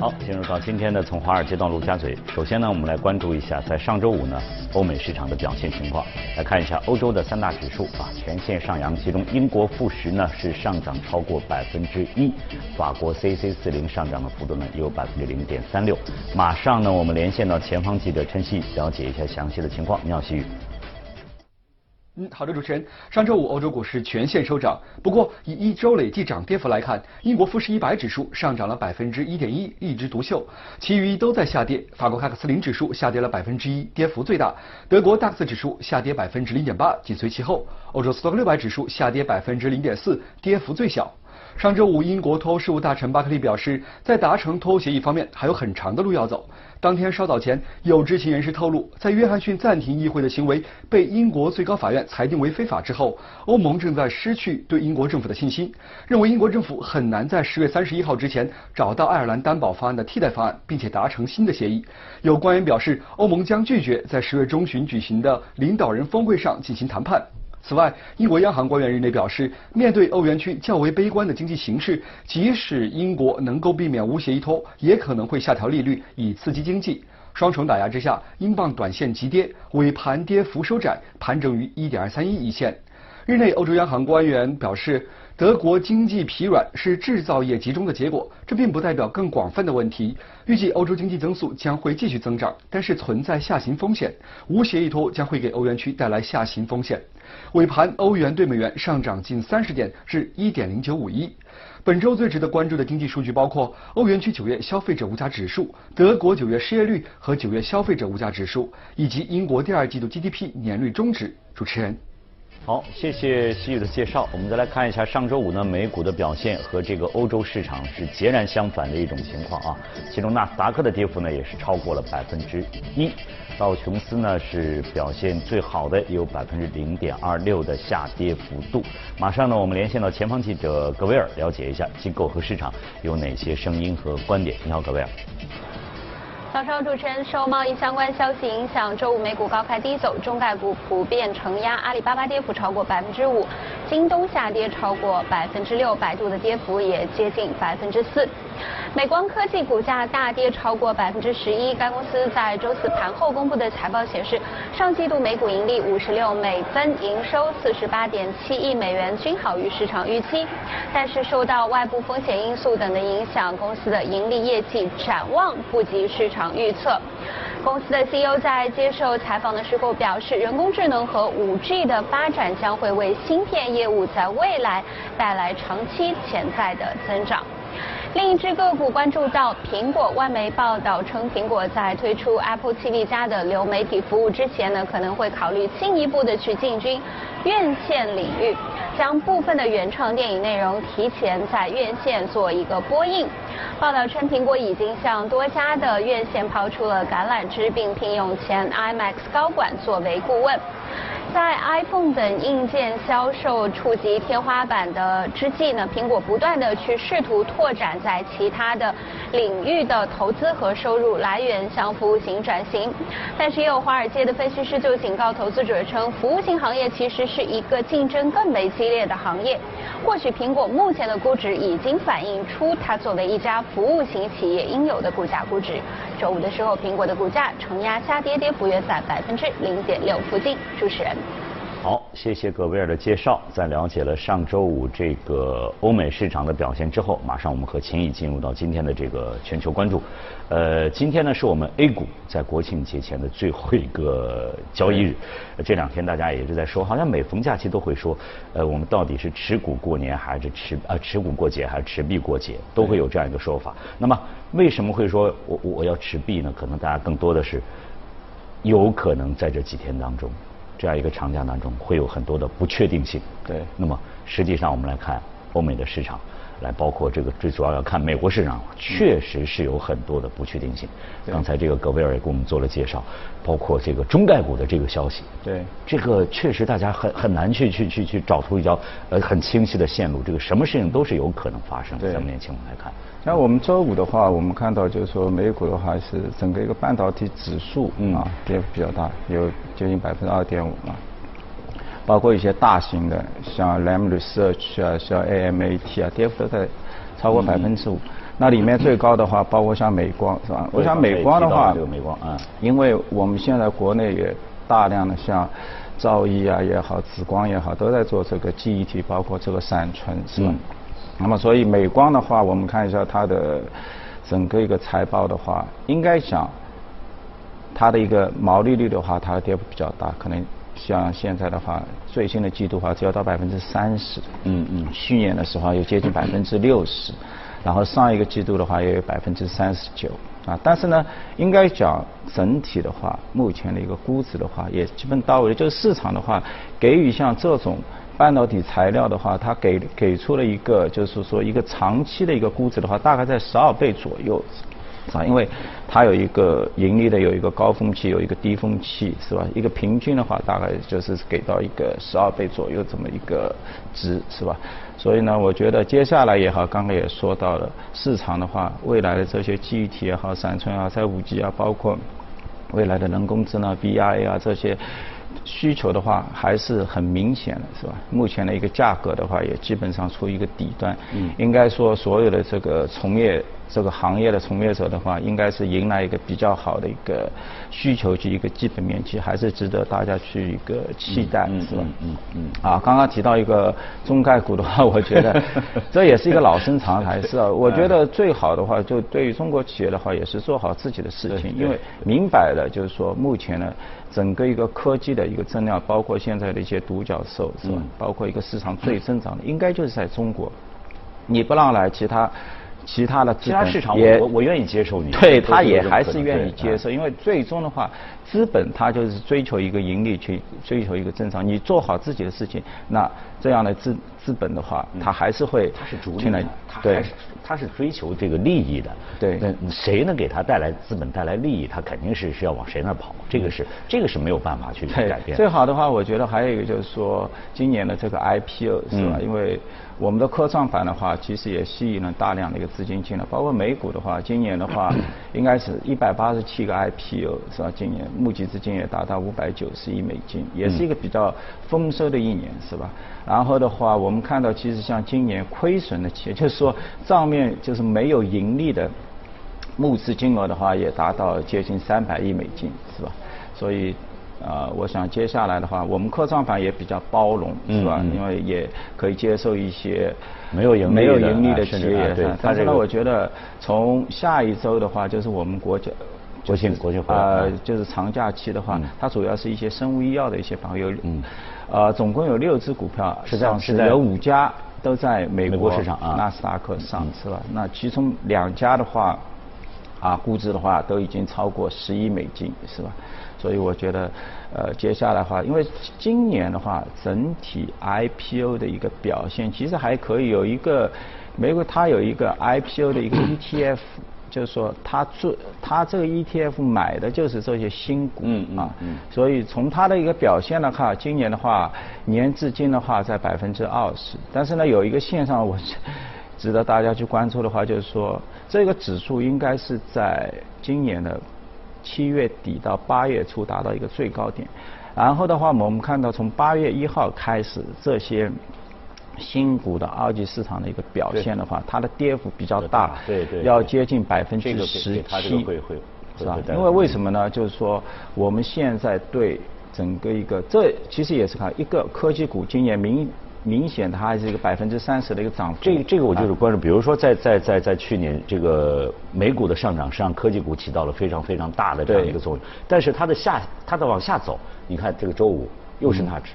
好，进入到今天的从华尔街到陆家嘴。首先呢，我们来关注一下在上周五呢欧美市场的表现情况。来看一下欧洲的三大指数啊，全线上扬，其中英国富时呢是上涨超过百分之一，法国 C C 四零上涨的幅度呢也有百分之零点三六。马上呢，我们连线到前方记者陈曦，了解一下详细的情况。你好，曦宇。嗯，好的，主持人。上周五欧洲股市全线收涨，不过以一周累计涨跌幅来看，英国富时一百指数上涨了百分之一点一，一枝独秀，其余都在下跌。法国 c 克斯林指数下跌了百分之一，跌幅最大。德国 DAX 指数下跌百分之零点八，紧随其后。欧洲斯托克六百指数下跌百分之零点四，跌幅最小。上周五，英国脱欧事务大臣巴克利表示，在达成脱欧协议方面还有很长的路要走。当天稍早前，有知情人士透露，在约翰逊暂停议会的行为被英国最高法院裁定为非法之后，欧盟正在失去对英国政府的信心，认为英国政府很难在十月三十一号之前找到爱尔兰担保方案的替代方案，并且达成新的协议。有官员表示，欧盟将拒绝在十月中旬举行的领导人峰会上进行谈判。此外，英国央行官员日内表示，面对欧元区较为悲观的经济形势，即使英国能够避免无协议脱，也可能会下调利率以刺激经济。双重打压之下，英镑短线急跌，尾盘跌幅收窄，盘整于一点二三一一线。日内，欧洲央行官员表示。德国经济疲软是制造业集中的结果，这并不代表更广泛的问题。预计欧洲经济增速将会继续增长，但是存在下行风险。无协议脱将会给欧元区带来下行风险。尾盘，欧元对美元上涨近三十点，至一点零九五一。本周最值得关注的经济数据包括欧元区九月消费者物价指数、德国九月失业率和九月消费者物价指数，以及英国第二季度 GDP 年率终值。主持人。好，谢谢西宇的介绍。我们再来看一下上周五呢美股的表现和这个欧洲市场是截然相反的一种情况啊。其中纳斯达克的跌幅呢也是超过了百分之一，道琼斯呢是表现最好的，有百分之零点二六的下跌幅度。马上呢我们连线到前方记者格威尔，了解一下机构和市场有哪些声音和观点。你好，格威尔。早上，主持人受贸易相关消息影响，周五美股高开低走，中概股普遍承压，阿里巴巴跌幅超过百分之五，京东下跌超过百分之六，百度的跌幅也接近百分之四。美光科技股价大跌超过百分之十一。该公司在周四盘后公布的财报显示，上季度每股盈利五十六美分，营收四十八点七亿美元，均好于市场预期。但是受到外部风险因素等的影响，公司的盈利业绩展望不及市场预测。公司的 CEO 在接受采访的时候表示，人工智能和 5G 的发展将会为芯片业务在未来带来长期潜在的增长。另一只个股关注到苹果，外媒报道称，苹果在推出 Apple TV 加的流媒体服务之前呢，可能会考虑进一步的去进军院线领域，将部分的原创电影内容提前在院线做一个播映。报道称，苹果已经向多家的院线抛出了橄榄枝，并聘用前 IMAX 高管作为顾问。在 iPhone 等硬件销售触及天花板的之际呢，苹果不断的去试图拓展在其他的领域的投资和收入来源，向服务型转型。但是也有华尔街的分析师就警告投资者称，服务型行业其实是一个竞争更为激烈的行业。或许苹果目前的估值已经反映出它作为一家服务型企业应有的股价估值。周五的时候，苹果的股价承压下跌，跌幅约在百分之零点六附近。主持人。好，谢谢葛威尔的介绍。在了解了上周五这个欧美市场的表现之后，马上我们和秦毅进入到今天的这个全球关注。呃，今天呢是我们 A 股在国庆节前的最后一个交易日。这两天大家也是在说，好像每逢假期都会说，呃，我们到底是持股过年还是持啊持股过节还是持币过节，都会有这样一个说法。那么为什么会说我我要持币呢？可能大家更多的是有可能在这几天当中。这样一个长假当中，会有很多的不确定性。对，那么实际上我们来看欧美的市场，来包括这个最主要要看美国市场，确实是有很多的不确定性。刚才这个格威尔也给我们做了介绍，包括这个中概股的这个消息。对，这个确实大家很很难去去去去找出一条呃很清晰的线路。这个什么事情都是有可能发生。对，咱们年轻人来看。像我们周五的话，我们看到就是说美股的话是整个一个半导体指数啊跌幅比较大，有接近百分之二点五嘛。包括一些大型的，像 Lam Research 啊，像 AMAT 啊，跌幅都在超过百分之五。那里面最高的话，包括像美光是吧？我想美光的话，这个美光啊，因为我们现在国内也大量的像兆易啊也好，紫光也好，都在做这个记忆体，包括这个闪存是吧？那么所以美光的话，我们看一下它的整个一个财报的话，应该讲它的一个毛利率的话，它的跌幅比较大，可能像现在的话，最新的季度的话只要到百分之三十，嗯嗯，去年的时候有接近百分之六十。然后上一个季度的话也有百分之三十九啊，但是呢，应该讲整体的话，目前的一个估值的话也基本到位。就是市场的话，给予像这种半导体材料的话，它给给出了一个就是说一个长期的一个估值的话，大概在十二倍左右。啊，因为它有一个盈利的有一个高峰期，有一个低峰期，是吧？一个平均的话，大概就是给到一个十二倍左右这么一个值，是吧？所以呢，我觉得接下来也好，刚刚也说到了市场的话，未来的这些记忆体也好，闪存啊，在五 G 啊，包括未来的人工智能、B I A 啊这些需求的话，还是很明显的，是吧？目前的一个价格的话，也基本上处于一个底端。嗯。应该说，所有的这个从业。这个行业的从业者的话，应该是迎来一个比较好的一个需求及一个基本面其实，还是值得大家去一个期待，是吧？嗯嗯。啊，刚刚提到一个中概股的话，我觉得 这也是一个老生常谈，是啊。我觉得最好的话，就对于中国企业的话，也是做好自己的事情，因为明摆的就是说，目前呢，整个一个科技的一个增量，包括现在的一些独角兽，是吧？包括一个市场最增长的，应该就是在中国。你不让来其他。其他的其他市场，我我愿意接受你。对他也还是愿意接受，因为最终的话，资本它就是追求一个盈利，去追求一个正常。你做好自己的事情，那这样的资资本的话，它还是会。它是逐利的，它还是它是追求这个利益的。对。那谁能给他带来资本带来利益，他肯定是是要往谁那跑。这个是这个是没有办法去改变。最好的话，我觉得还有一个就是说，今年的这个 IPO 是吧？因为。我们的科创板的话，其实也吸引了大量的一个资金进来，包括美股的话，今年的话，应该是一百八十七个 IPO 是吧？今年募集资金也达到五百九十亿美金，也是一个比较丰收的一年是吧？然后的话，我们看到其实像今年亏损的企业，就是说账面就是没有盈利的募资金额的话，也达到接近三百亿美金是吧？所以。啊，我想接下来的话，我们科创板也比较包容，是吧？因为也可以接受一些没有盈利、没有盈利的企业。对，但是呢，我觉得从下一周的话，就是我们国家国庆国庆啊，就是长假期的话，它主要是一些生物医药的一些板块，有呃，总共有六只股票上市，有五家都在美国市场啊，纳斯达克上市了。那其中两家的话，啊，估值的话都已经超过十亿美金，是吧？所以我觉得，呃，接下来的话，因为今年的话，整体 IPO 的一个表现其实还可以。有一个美国，它有一个 IPO 的一个 ETF，就是说他做他这个 ETF 买的就是这些新股啊。所以从它的一个表现的话，今年的话，年至今的话在百分之二十。但是呢，有一个线上我值得大家去关注的话，就是说这个指数应该是在今年的。七月底到八月初达到一个最高点，然后的话，我们看到从八月一号开始，这些新股的二级市场的一个表现的话，它的跌幅比较大，对对，要接近百分之十七，是吧？因为为什么呢？就是说我们现在对整个一个，这其实也是看一个科技股今年明。明显它还是一个百分之三十的一个涨幅。这这个我就是关注，比如说在在在在去年这个美股的上涨，实际上科技股起到了非常非常大的这样一个作用。但是它的下它的往下走，你看这个周五又是纳指，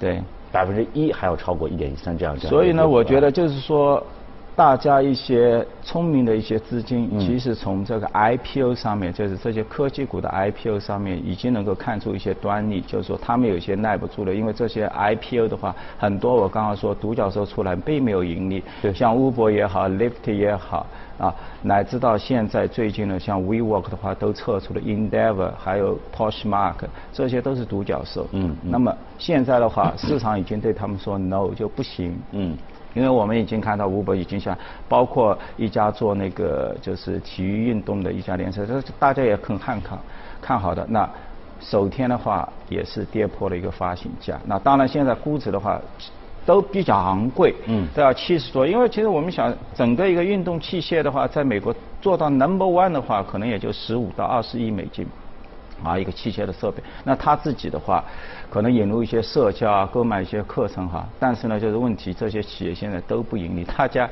对，百分之一还要超过一点一三这样。所以呢，我觉得就是说。大家一些聪明的一些资金，其实从这个 IPO 上面，就是这些科技股的 IPO 上面，已经能够看出一些端倪，就是说他们有些耐不住了，因为这些 IPO 的话，很多我刚刚说独角兽出来并没有盈利，像 Uber 也好，Lyft 也好，啊，乃至到现在最近呢像 WeWork 的话，都撤出了 Endeavor，还有 Poshmark，这些都是独角兽。嗯。那么现在的话，市场已经对他们说 No 就不行。嗯。因为我们已经看到吴伯已经像，包括一家做那个就是体育运动的一家联赛，这大家也很看看看好的。那首天的话也是跌破了一个发行价。那当然现在估值的话，都比较昂贵，嗯都要七十多。因为其实我们想，整个一个运动器械的话，在美国做到 number one 的话，可能也就十五到二十亿美金。啊，一个器械的设备，那他自己的话，可能引入一些社交啊，购买一些课程哈，但是呢，就是问题，这些企业现在都不盈利，大家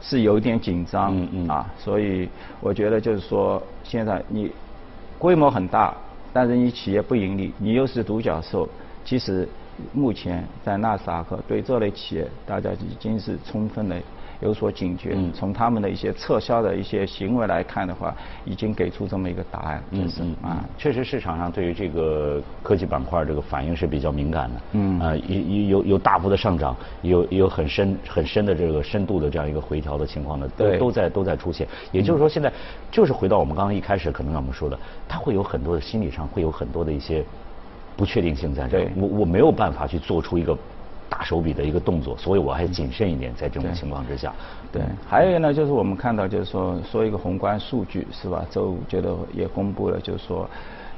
是有点紧张嗯嗯啊，所以我觉得就是说，现在你规模很大，但是你企业不盈利，你又是独角兽，其实目前在纳斯达克对这类企业，大家已经是充分的有所警觉。嗯从他们的一些撤销的一些行为来看的话，已经给出这么一个答案，就是嗯啊。确实市场上对于这个科技板块这个反应是比较敏感的。嗯啊，有有有有大幅的上涨，有有很深很深的这个深度的这样一个回调的情况呢，都对都在都在出现。也就是说，现在就是回到我们刚刚一开始可能让我们说的，它会有很多的心理上会有很多的一些不确定性在这儿。我我没有办法去做出一个大手笔的一个动作，所以我还谨慎一点，在这种情况之下。对，还有一个呢，就是我们看到，就是说说一个宏观数据是吧？周五觉得也公布了，就是说，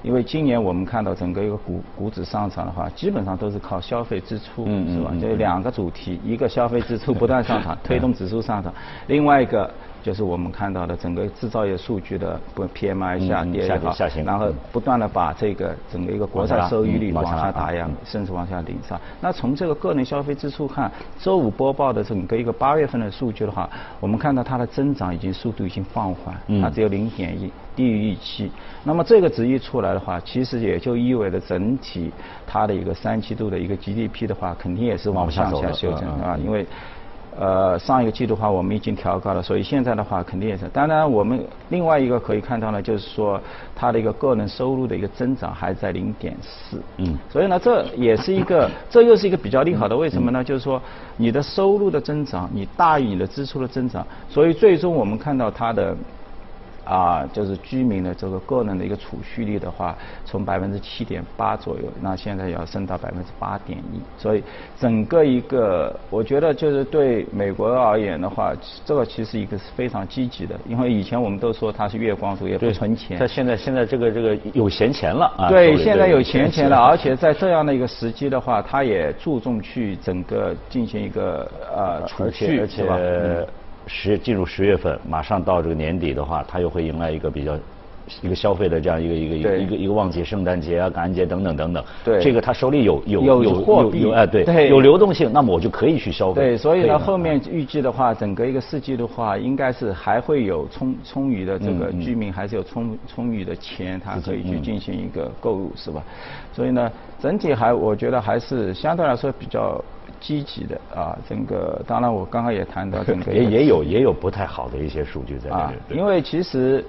因为今年我们看到整个一个股股指上涨的话，基本上都是靠消费支出，是吧嗯嗯嗯？这两个主题，一个消费支出不断上涨，推动指数上涨；另外一个就是我们看到的整个制造业数据的不 PMI 下嗯跌然后嗯不断的把这个整个一个国债收益率往下打压嗯，甚至往下顶上。那从这个个人消费支出看，周五播报的整个一个八月份的数据的话，我们看到它的增长已经速度已经放缓，嗯它只有零点一，低于预期。那么这个值一出来的话，其实也就意味着整体它的一个三季度的一个 GDP 的话，肯定也是往上下修正啊，因为。呃，上一个季度的话，我们已经调高了，所以现在的话肯定也是。当然，我们另外一个可以看到呢，就是说它的一个个人收入的一个增长还在零点四。嗯所以呢，这也是一个，这又是一个比较利好的。为什么呢？就是说你的收入的增长，你大于你的支出的增长，所以最终我们看到它的。啊，就是居民的这个个人的一个储蓄率的话，从百分之七点八左右，那现在要升到百分之八点一，所以整个一个，我觉得就是对美国而言的话，这个其实一个是非常积极的，因为以前我们都说它是月光族，也不存钱，它现在现在这个这个有闲钱了啊。对，现在有闲钱了，而且且在这样的一个时机的话，它也注重去整个进行一个呃储而且蓄，是吧？十进入十月份，马上到这个年底的话，它又会迎来一个比较。一个消费的这样一个一个一个一个一个旺季，圣诞节啊、感恩节等等等等。对这个他手里有有有有货币有哎对对有流动性，那么我就可以去消费。对，所以呢，后面预计的话，整个一个四季的话，应该是还会有充充裕的这个居民，还是有充充裕的钱，他可以去嗯进行一个购入，是吧？所以呢，整体还我觉得还是相对来说比较积极的啊。整个当然，我刚刚也谈到整个 也也有也有不太好的一些数据在里。，因为其实。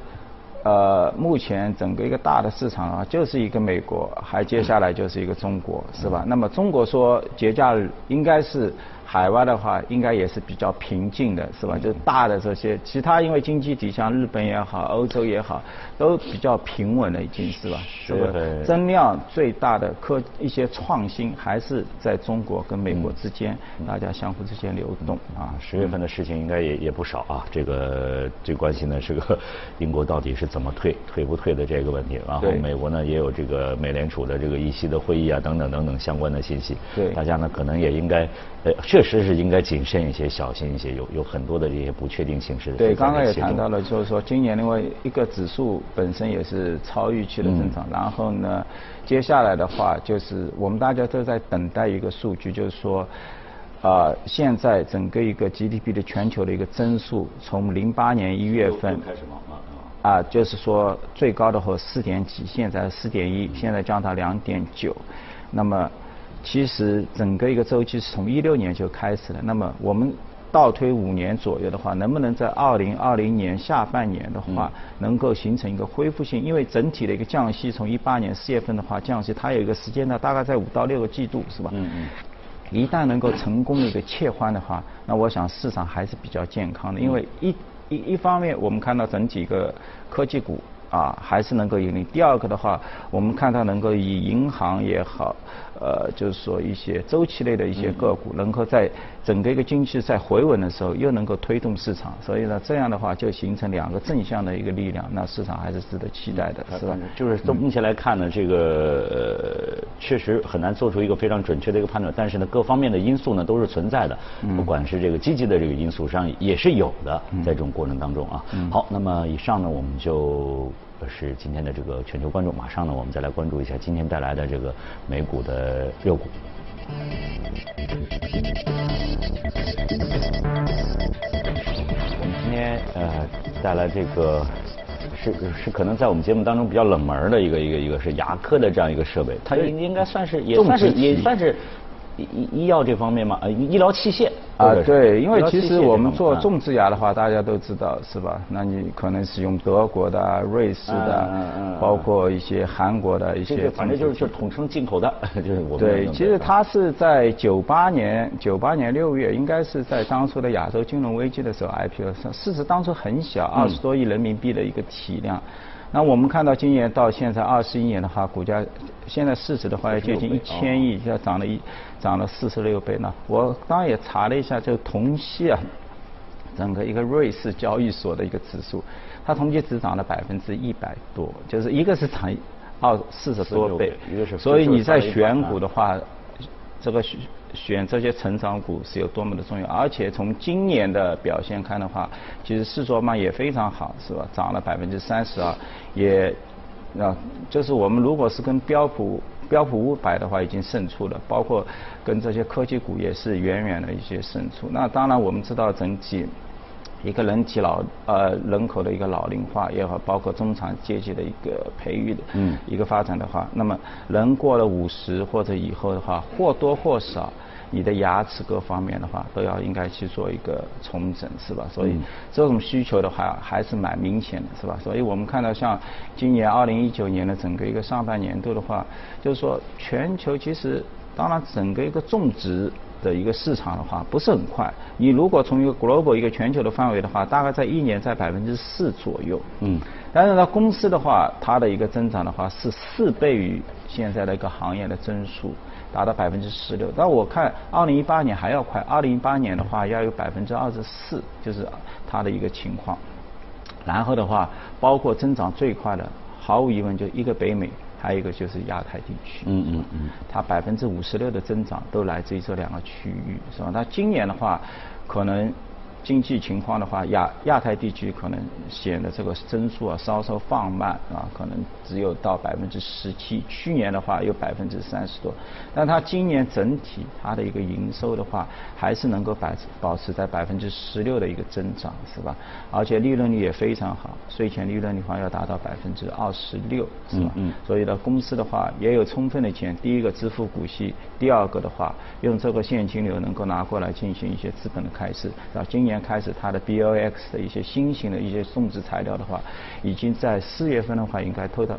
呃，目前整个一个大的市场啊，就是一个美国，还接下来就是一个中国，是吧？那么中国说节假日应该是海外的话，应该也是比较平静的，是吧？就是大的这些，其他因为经济体像日本也好，欧洲也好，都比较平稳了，已经是吧？是增量最大的科一些创新还是在中国跟美国之间，大家相互之间流动啊。十月份的事情应该也也不少啊，这个最关心的是个英国到底是怎么退，退不退的这个问题。然后美国呢也有这个美联储的这个议息的会议啊，等等等等相关的信息。对大家呢可能也应该，呃，确实是应该谨慎一些，小心一些，有有很多的这些不确定性是。对，刚刚也谈到了，就是说今年另外一个指数本身也是超预期的增嗯长，然后呢，接下来的话就是我们大家都在等待一个数据，就是说。呃，现在整个一个 GDP 的全球的一个增速，从零八年一月份开始忙了啊，就是说最高的时候四点几，现在四点一，现在降到两点九。那么其实整个一个周期是从一六年就开始了。那么我们倒推五年左右的话，能不能在二零二零年下半年的话，能够形成一个恢复性？因为整体的一个降息，从一八年四月份的话降息，它有一个时间呢，大概在五到六个季度，是吧？嗯嗯。一旦能够成功的一个切换的话，那我想市场还是比较健康的，因为一一一方面我们看到整体一个科技股啊还是能够盈利，第二个的话，我们看它能够以银行也好，呃，就是说一些周期类的一些个股，能够在整个一个经济在回稳的时候，又能够推动市场，所以呢，这样的话就形成两个正向的一个力量，那市场还是值得期待的，是吧？就是从目前来看呢，这个呃确实很难做出一个非常准确的一个判断，但是呢，各方面的因素呢都是存在的，不管是这个积极的这个因素上也是有的，在这种过程当中啊。好，那么以上呢，我们就是今天的这个全球关注，马上呢，我们再来关注一下今天带来的这个美股的热股。我们今天呃带来这个是是可能在我们节目当中比较冷门的一个一个一个是牙科的这样一个设备，它应应该算是也算是也算是。医医医药这方面嘛，呃，医疗器械啊，对，因为其实我们做种植牙的话，大家都知道是吧？那你可能是用德国的、瑞士的，包括一些韩国的一些，反正就是就统称进口的，就是我们。对，其实它是在九八年，九八年六月，应该是在当初的亚洲金融危机的时候 IPO 上，市值当初很小，二十多亿人民币的一个体量。那我们看到今年到现在二十一年的话，股价现在市值的话要接近一千亿，要涨了一涨了四十六倍呢。我当然也查了一下，就同期啊，整个一个瑞士交易所的一个指数，它同期只涨了百分之一百多，就是一个是涨二四十多倍，所以你在选股的话。这个选选这些成长股是有多么的重要，而且从今年的表现看的话，其实四卓嘛也非常好，是吧？涨了百分之三十二，也啊，就是我们如果是跟标普标普五百的话，已经胜出了，包括跟这些科技股也是远远的一些胜出。那当然我们知道整体。一个人体老呃人口的一个老龄化也好，包括中产阶级的一个培育的，嗯，一个发展的话，那么人过了五十或者以后的话，或多或少，你的牙齿各方面的话，都要应该去做一个重整，是吧？所以这种需求的话还是蛮明显的，是吧？所以我们看到像今年二零一九年的整个一个上半年度的话，就是说全球其实当然整个一个种植。的一个市场的话不是很快，你如果从一个 global 一个全球的范围的话，大概在一年在百分之四左右。嗯。但是呢，公司的话，它的一个增长的话是四倍于现在的一个行业的增速，达到百分之十六。但我看二零一八年还要快，二零一八年的话要有百分之二十四，就是它的一个情况。然后的话，包括增长最快的，毫无疑问就一个北美。还有一个就是亚太地区，嗯嗯嗯，它百分之五十六的增长都来自于这两个区域，是吧？那今年的话，可能。经济情况的话，亚亚太地区可能显得这个增速啊稍稍放慢啊，可能只有到百分之十七。去年的话有百分之三十多，但它今年整体它的一个营收的话，还是能够百保持在百分之十六的一个增长，是吧？而且利润率也非常好，税前利润率的话要达到百分之二十六，是吧？嗯。所以呢，公司的话也有充分的钱，第一个支付股息，第二个的话用这个现金流能够拿过来进行一些资本的开支，啊，今年。开始，它的 B O X 的一些新型的一些种植材料的话，已经在四月份的话，应该推到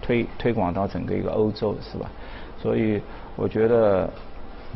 推推广到整个一个欧洲，是吧？所以我觉得。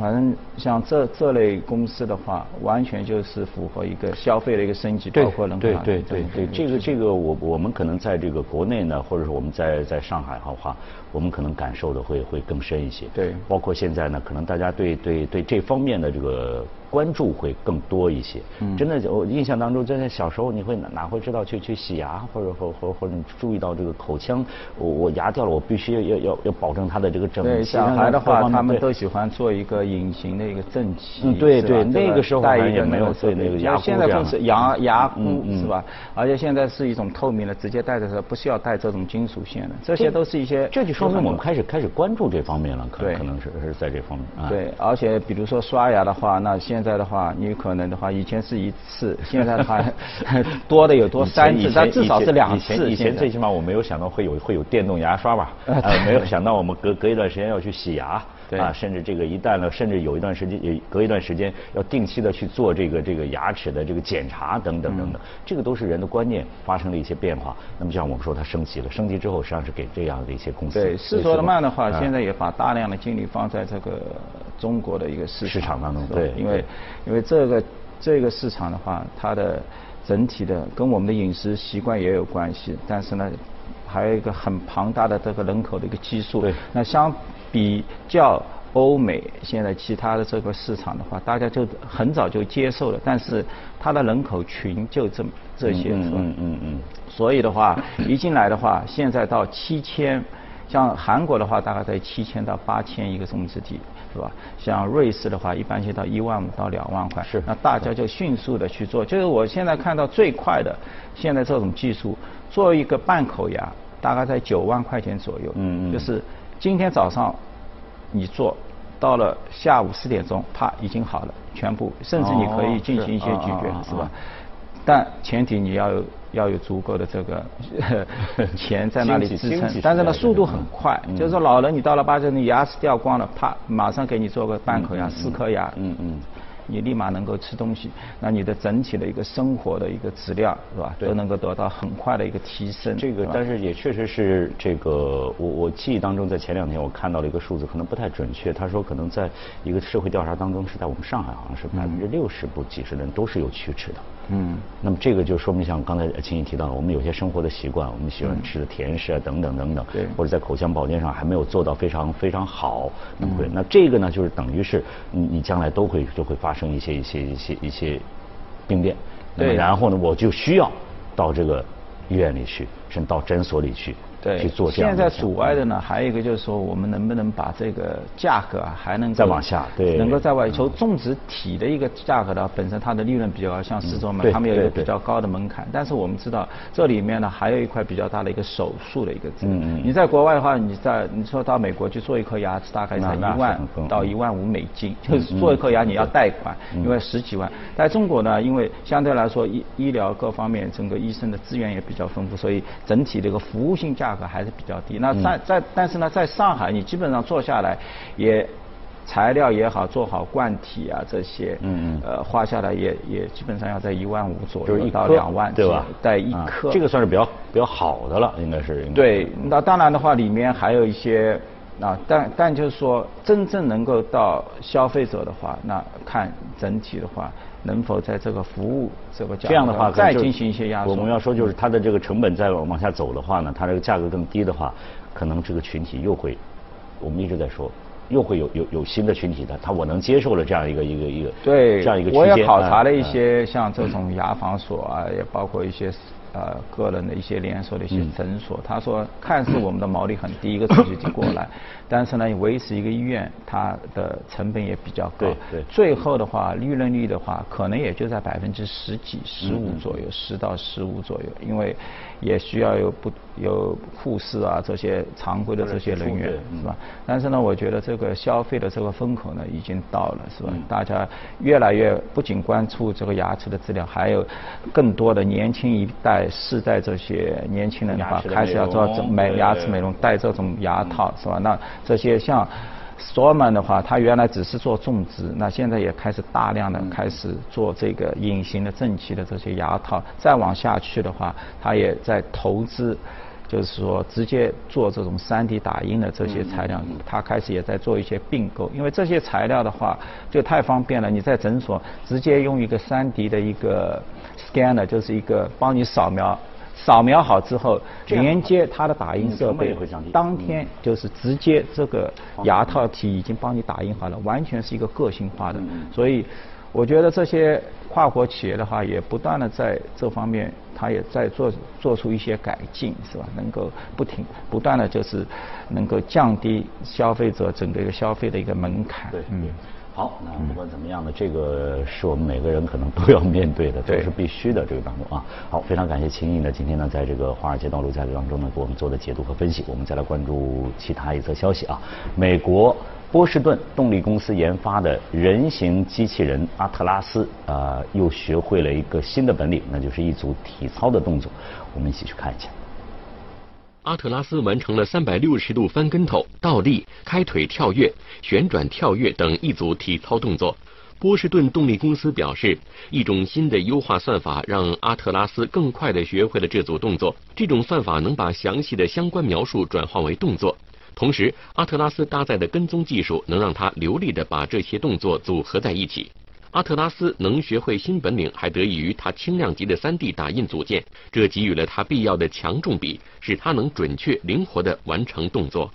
反正像这这类公司的话，完全就是符合一个消费的一个升级，包括能对对对对，这个这个我我们可能在这个国内呢，或者是我们在在上海的话，我们可能感受的会会更深一些。对，包括现在呢，可能大家对对对这方面的这个关注会更多一些。嗯。真的，我印象当中，真的小时候你会哪哪会知道去去洗牙，或者或或或者你注意到这个口腔，我我牙掉了，我必须要要要要保证它的这个整齐。对，小孩的话，他们都喜欢做一个。隐形的一个正畸，嗯，对对，那个时候戴也没有做那个牙箍现在更是牙牙箍是吧？而且现在是一种透明的，直接戴的时候不需要戴这种金属线的，这些都是一些。这就说明我们开始开始关注这方面了，可可能是是在这方面啊。对，而且比如说刷牙的话，那现在的话，你可能的话，以前是一次，现在的话 多的有多三次，但至少是两次。以前最起码我没有想到会有会有电动牙刷吧？呃，没有想到我们隔隔一段时间要去洗牙。啊，甚至这个一旦呢，甚至有一段时间，也隔一段时间要定期的去做这个这个牙齿的这个检查等等等等，这个都是人的观念发生了一些变化。那么像我们说它升级了，升级之后实际上是给这样的一些公司。对，思索的慢的话，现在也把大量的精力放在这个中国的一个市市场当中。对，因为因为这个这个市场的话，它的整体的跟我们的饮食习惯也有关系，但是呢，还有一个很庞大的这个人口的一个基数。对，那相比较欧美现在其他的这个市场的话，大家就很早就接受了，但是它的人口群就这么这些，嗯嗯嗯嗯。所以的话，一进来的话，现在到七千，像韩国的话，大概在七千到八千一个种植地，是吧？像瑞士的话，一般就到一万五到两万块。是。那大家就迅速的去做，就是我现在看到最快的，现在这种技术，做一个半口牙，大概在九万块钱左右。嗯嗯。就是今天早上。你做到了下午四点钟，啪，已经好了，全部，甚至你可以进行一些咀嚼，是吧？但前提你要有要有足够的这个 钱在那里支撑，但是呢，速度很快，就是说老人你到了八十你，牙齿掉光了，啪，马上给你做个半口牙、四颗牙，嗯嗯。你立马能够吃东西，那你的整体的一个生活的一个质量是吧，都能够得到很快的一个提升。这个，但是也确实是这个，我我记忆当中，在前两天我看到了一个数字，可能不太准确。他说，可能在一个社会调查当中，是在我们上海，好像是百分之六十不几十的人都是有龋齿的。嗯，那么这个就说明像刚才秦怡提到的，我们有些生活的习惯，我们喜欢吃的甜食啊等等等等，对，或者在口腔保健上还没有做到非常非常好，那会那这个呢，就是等于是你你将来都会就会发生一些一些一些一些病变，对，然后呢，我就需要到这个医院里去，甚至到诊所里去。对，现在阻碍的呢，还有一个就是说，我们能不能把这个价格啊，还能再往下，对，能够在外求种植体的一个价格呢，本身它的利润比较高，像四周嘛，他们有一个比较高的门槛。但是我们知道，这里面呢，还有一块比较大的一个手术的一个。嗯嗯。你在国外的话，你在你说到美国去做一颗牙齿，大概才一万到一万五美金，就是做一颗牙你要贷款，因为十几万。在中国呢，因为相对来说医医疗各方面整个医生的资源也比较丰富，所以整体的一个服务性价。价格还是比较低。那在在，但是呢，在上海，你基本上做下来，也材料也好，做好罐体啊这些，嗯嗯，呃，花下来也也基本上要在一万五左右，一到两万，对吧？带一颗，这个算是比较比较好的了，应该是。对，那当然的话，里面还有一些啊，但但就是说，真正能够到消费者的话，那看整体的话。能否在这个服务这个这样的话再进行一些压缩？我们要说就是它的这个成本再往下走的话呢，它这个价格更低的话，可能这个群体又会，我们一直在说，又会有有有新的群体的，他我能接受了这样一个一个一个对这样一个区间。我也考察了一些像这种牙防所啊，也包括一些。呃，个人的一些连锁的一些诊所，他说，看似我们的毛利很低，一个手续就过来，但是呢，维持一个医院，它的成本也比较高。对对。最后的话，利润率的话，可能也就在百分之十几、十五左右，十到十五左右，因为也需要有不有护士啊这些常规的这些人员，是吧？但是呢，我觉得这个消费的这个风口呢已经到了，是吧？大家越来越不仅关注这个牙齿的质量，还有更多的年轻一代。世代这些年轻人的话，开始要做美牙齿美容，戴这种牙套是吧？那这些像 Storman 的话，他原来只是做种植，那现在也开始大量的开始做这个隐形的正畸的这些牙套。再往下去的话，他也在投资，就是说直接做这种 3D 打印的这些材料，他开始也在做一些并购。因为这些材料的话就太方便了，你在诊所直接用一个 3D 的一个。scanner 就是一个帮你扫描，扫描好之后连接它的打印设备，当天就是直接这个牙套体已经帮你打印好了，完全是一个个性化的。所以我觉得这些跨国企业的话，也不断的在这方面，它也在做做出一些改进，是吧？能够不停不断的就是能够降低消费者整个一个消费的一个门槛。对，嗯。好，那不管怎么样呢，这个是我们每个人可能都要面对的，都是必须的这个当中啊。好，非常感谢秦毅呢，今天呢，在这个华尔街道路价格当中呢，给我们做的解读和分析。我们再来关注其他一则消息啊，美国波士顿动力公司研发的人形机器人阿特拉斯啊，又学会了一个新的本领，那就是一组体操的动作。我们一起去看一下。阿特拉斯完成了三百六十度翻跟头、倒立、开腿跳跃、旋转跳跃等一组体操动作。波士顿动力公司表示，一种新的优化算法让阿特拉斯更快地学会了这组动作。这种算法能把详细的相关描述转化为动作，同时阿特拉斯搭载的跟踪技术能让它流利地把这些动作组合在一起。阿特拉斯能学会新本领，还得益于它轻量级的 3D 打印组件，这给予了它必要的强重比，使它能准确、灵活地完成动作。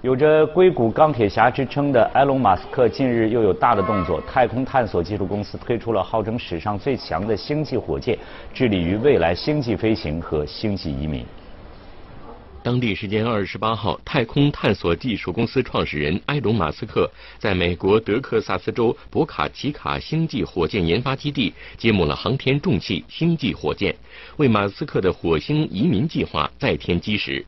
有着“硅谷钢铁侠”之称的埃隆·马斯克近日又有大的动作，太空探索技术公司推出了号称史上最强的星际火箭，致力于未来星际飞行和星际移民。当地时间二十八号，太空探索技术公司创始人埃隆·马斯克在美国德克萨斯州博卡奇卡星际火箭研发基地揭幕了航天重器星际火箭，为马斯克的火星移民计划再添基石。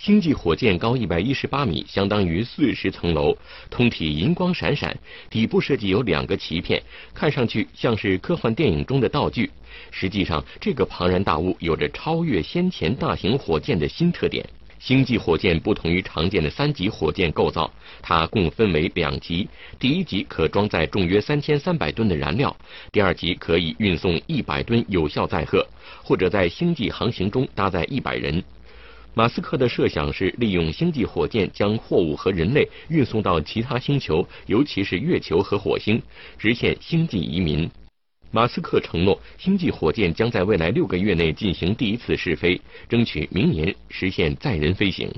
星际火箭高一百一十八米，相当于四十层楼，通体银光闪闪，底部设计有两个鳍片，看上去像是科幻电影中的道具。实际上，这个庞然大物有着超越先前大型火箭的新特点。星际火箭不同于常见的三级火箭构造，它共分为两级，第一级可装载重约三千三百吨的燃料，第二级可以运送一百吨有效载荷，或者在星际航行中搭载一百人。马斯克的设想是利用星际火箭将货物和人类运送到其他星球，尤其是月球和火星，实现星际移民。马斯克承诺，星际火箭将在未来六个月内进行第一次试飞，争取明年实现载人飞行。